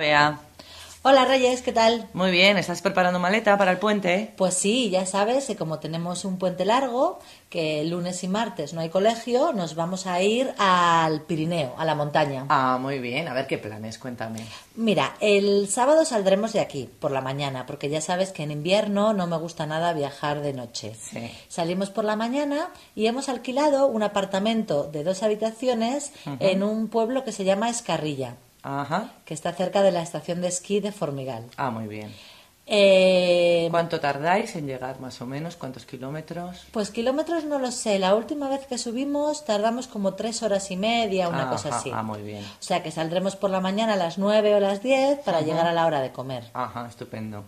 Bea. Hola Reyes, ¿qué tal? Muy bien, ¿estás preparando maleta para el puente? Pues sí, ya sabes que como tenemos un puente largo, que lunes y martes no hay colegio, nos vamos a ir al Pirineo, a la montaña. Ah, muy bien. A ver qué planes, cuéntame. Mira, el sábado saldremos de aquí por la mañana, porque ya sabes que en invierno no me gusta nada viajar de noche. Sí. Salimos por la mañana y hemos alquilado un apartamento de dos habitaciones en un pueblo que se llama Escarrilla, Ajá. que está cerca de la estación de esquí de Formigal. Ah, muy bien. Eh, ¿Cuánto tardáis en llegar más o menos? ¿Cuántos kilómetros? Pues kilómetros no lo sé. La última vez que subimos tardamos como tres horas y media, una cosa así. Ah, muy bien. O sea que saldremos por la mañana a las nueve o las diez para llegar a la hora de comer. Ajá, estupendo.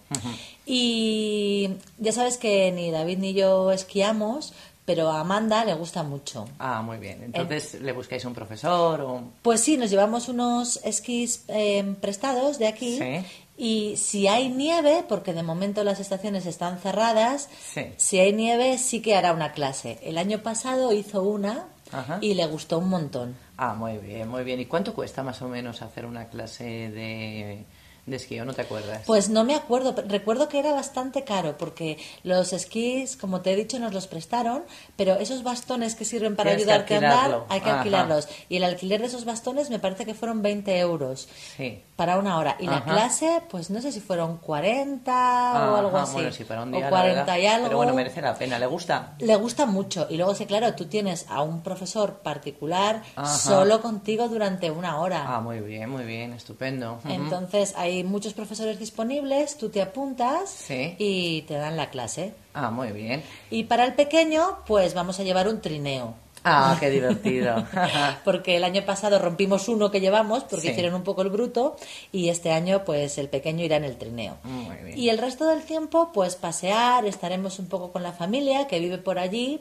Y ya sabes que ni David ni yo esquiamos, pero a Amanda le gusta mucho. Ah, muy bien. Entonces, ¿le buscáis un profesor o...? Pues sí, nos llevamos unos esquís eh, prestados de aquí. Sí. Y si hay nieve, porque de momento las estaciones están cerradas, Sí. si hay nieve sí que hará una clase. El año pasado hizo una Ajá. y le gustó un montón. Ah, muy bien, muy bien. ¿Y cuánto cuesta más o menos hacer una clase de, de esquí o no te acuerdas? Pues no me acuerdo, recuerdo que era bastante caro porque los esquís, como te he dicho, nos los prestaron, pero esos bastones que sirven para Tienes ayudarte a andar hay que Ajá. alquilarlos. Y el alquiler de esos bastones me parece que fueron 20 euros Sí. para una hora. Y la Ajá. clase, pues no sé si fueron 40 o algo Ajá, así. Bueno, sí, para un o día, la 40 verdad. y algo. Pero bueno, merece la pena. ¿Le gusta? Le gusta mucho. Y luego, sí, claro, tú tienes a un profesor particular Ajá. solo contigo durante una hora. Ah, muy bien, muy bien, estupendo. Entonces hay muchos profesores disponibles, tú te apuntas Sí. y te dan la clase. Ah, muy bien. Y para el pequeño, pues vamos a llevar un trineo. Ah, qué divertido. Porque el año pasado rompimos uno que llevamos porque Sí. hicieron un poco el bruto y este año pues el pequeño irá en el trineo. Muy bien. Y el resto del tiempo pues pasear, estaremos un poco con la familia que vive por allí,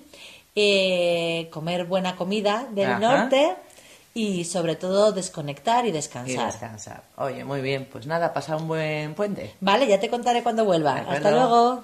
eh, comer buena comida del Ajá. norte y sobre todo desconectar y Y descansar. descansar. Oye, muy bien. Pues nada, pasa un buen puente. Vale, ya te contaré cuando vuelva. Hasta luego.